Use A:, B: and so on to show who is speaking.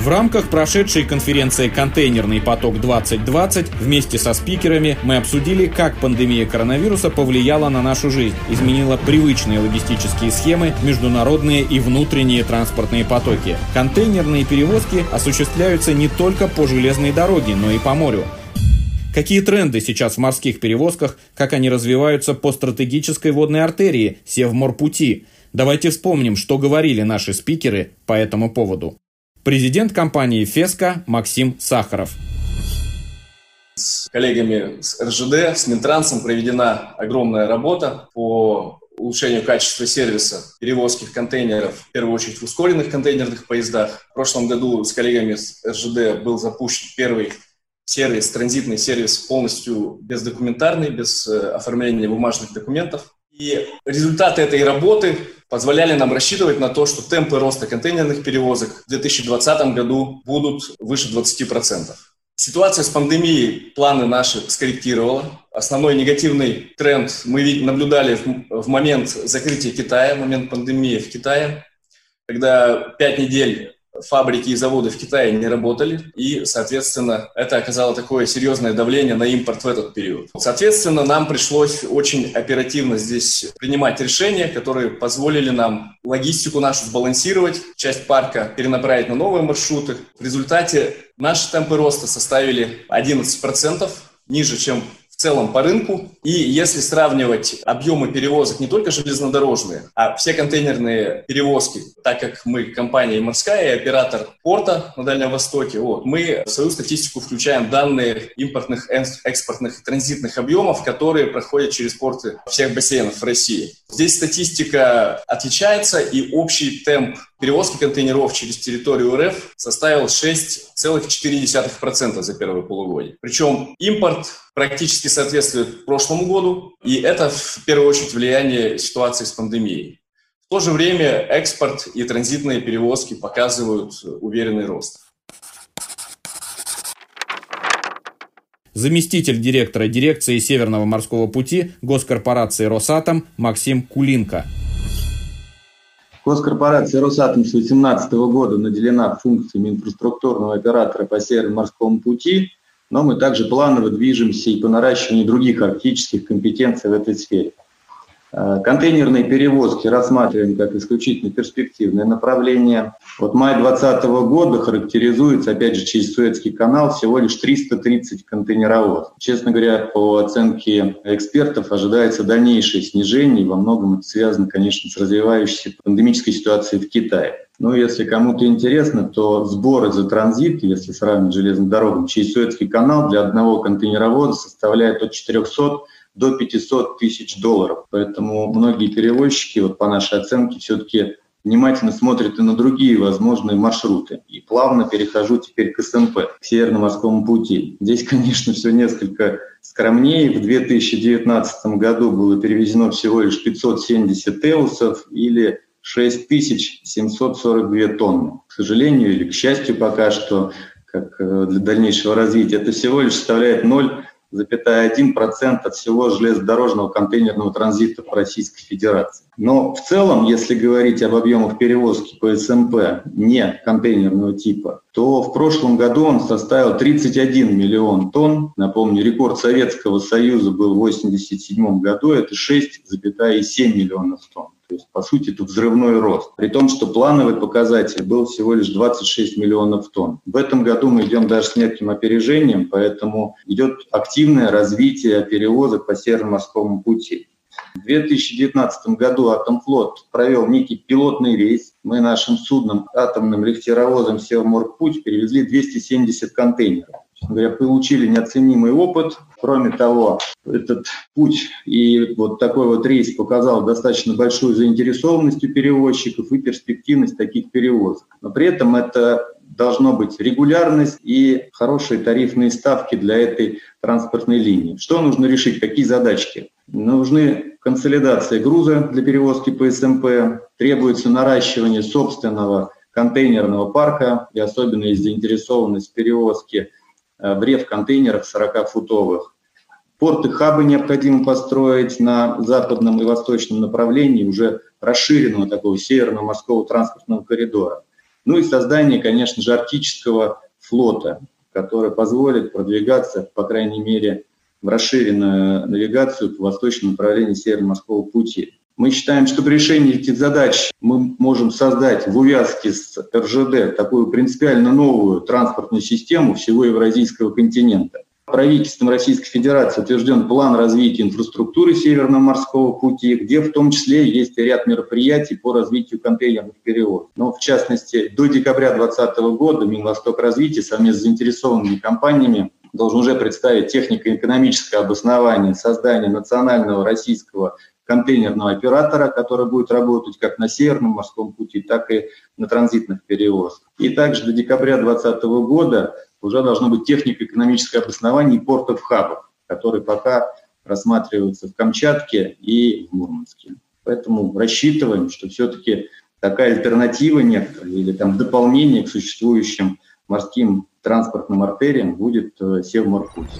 A: В рамках прошедшей конференции «Контейнерный поток-2020» вместе со спикерами мы обсудили, как пандемия коронавируса повлияла на нашу жизнь, изменила привычные логистические схемы, международные и внутренние транспортные потоки. Контейнерные перевозки осуществляются не только по железной дороге, но и по морю. Какие тренды сейчас в морских перевозках, как они развиваются по стратегической водной артерии Севморпути? Давайте вспомним, что говорили наши спикеры по этому поводу. Президент компании «Феска» Максим Сахаров.
B: С коллегами с РЖД, с Минтрансом проведена огромная работа по улучшению качества сервиса перевозки контейнеров, в первую очередь в ускоренных контейнерных поездах. В прошлом году с коллегами с РЖД был запущен первый сервис, транзитный сервис полностью бездокументарный, без э, оформления бумажных документов. И результаты этой работы позволяли нам рассчитывать на то, что темпы роста контейнерных перевозок в 2020 году будут выше 20%. Ситуация с пандемией планы наши скорректировала. Основной негативный тренд мы наблюдали в момент закрытия Китая, в момент пандемии в Китае, когда пять недель фабрики и заводы в Китае не работали, и, соответственно, это оказало такое серьезное давление на импорт в этот период. Соответственно, нам пришлось очень оперативно здесь принимать решения, которые позволили нам логистику нашу сбалансировать, часть парка перенаправить на новые маршруты. В результате наши темпы роста составили 11%, ниже, чем целом по рынку. И если сравнивать объемы перевозок не только железнодорожные, а все контейнерные перевозки, так как мы компания морская и оператор порта на Дальнем Востоке, вот, мы в свою статистику включаем данные импортных, экспортных и транзитных объемов, которые проходят через порты всех бассейнов в России. Здесь статистика отличается, и общий темп перевозки контейнеров через территорию РФ составил 6,4% за первое полугодие. Причем импорт практически соответствует прошлому году, и это в первую очередь влияние ситуации с пандемией. В то же время экспорт и транзитные перевозки показывают уверенный рост.
A: Заместитель директора дирекции Северного морского пути госкорпорации «Росатом» Максим Кулинко.
C: Госкорпорация «Росатом» с 2018 года наделена функциями инфраструктурного оператора по Северному морскому пути, но мы также планово движемся и по наращиванию других арктических компетенций в этой сфере. Э, контейнерные перевозки рассматриваем как исключительно перспективное направление. Вот май 2020 года характеризуется, опять же, через Суэцкий канал всего лишь 330 контейнеровозов. Честно говоря, по оценке экспертов ожидается дальнейшее снижение, во многом это связано, конечно, с развивающейся пандемической ситуацией в Китае. Ну, если кому-то интересно, то сборы за транзит, если сравнить с железной дорогой, через Суэцкий канал для одного контейнеровоза составляет от 400 до 500 тысяч долларов. Поэтому многие перевозчики, вот по нашей оценке, все-таки внимательно смотрят и на другие возможные маршруты. И плавно перехожу теперь к СМП, к Северно-Морскому пути. Здесь, конечно, все несколько скромнее. В 2019 году было перевезено всего лишь 570 теусов или 6742 тонны. К сожалению или к счастью пока что, как э, для дальнейшего развития, это всего лишь составляет 0 0,1% от всего железнодорожного контейнерного транзита в Российской Федерации. Но в целом, если говорить об объемах перевозки по СМП не контейнерного типа, то в прошлом году он составил 31 миллион тонн. Напомню, рекорд Советского Союза был в 1987 году, это 6,7 миллионов тонн. То есть, по сути, это взрывной рост. При том, что плановый показатель был всего лишь 26 миллионов тонн. В этом году мы идем даже с неким опережением, поэтому идет активное развитие перевозок по Северно-морскому пути. В 2019 году Атомфлот провел некий пилотный рейс. Мы нашим судном, атомным лифтеровозом «Севморпуть» перевезли 270 контейнеров говоря, получили неоценимый опыт. Кроме того, этот путь и вот такой вот рейс показал достаточно большую заинтересованность у перевозчиков и перспективность таких перевозок. Но при этом это должно быть регулярность и хорошие тарифные ставки для этой транспортной линии. Что нужно решить? Какие задачки? Нужны консолидация груза для перевозки по СМП, требуется наращивание собственного контейнерного парка, и особенно есть заинтересованность в перевозке Э, в рев-контейнерах 40-футовых. Порты хабы необходимо построить на западном и восточном направлении уже расширенного такого северного морского транспортного коридора. Ну и создание, конечно же, арктического флота, который позволит продвигаться, по крайней мере, расширенную навигацию по восточному направлению Северно-Морского пути. Мы считаем, что при решении этих задач мы можем создать в увязке с РЖД такую принципиально новую транспортную систему всего Евразийского континента. Правительством Российской Федерации утвержден план развития инфраструктуры Северного морского пути, где в том числе есть ряд мероприятий по развитию контейнерных перевозов. Но в частности, до декабря 2020 года Минвосток развития совместно с заинтересованными компаниями должен уже представить технико-экономическое обоснование создания национального российского контейнерного оператора, который будет работать как на Северном морском пути, так и на транзитных перевозках. И также до декабря 2020 года уже должно быть технико-экономическое обоснование портов хабов, которые пока рассматриваются в Камчатке и в Мурманске. Поэтому рассчитываем, что все-таки такая альтернатива некоторая или там дополнение к существующим морским транспортным артериям будет э, Севморпуть.